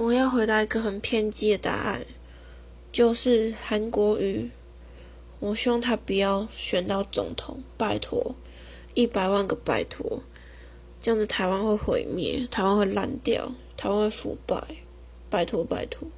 我要回答一个很偏激的答案就是韩国瑜。我希望他不要选到总统拜托一百万个拜托这样子台湾会毁灭台湾会烂掉台湾会腐败拜托拜托。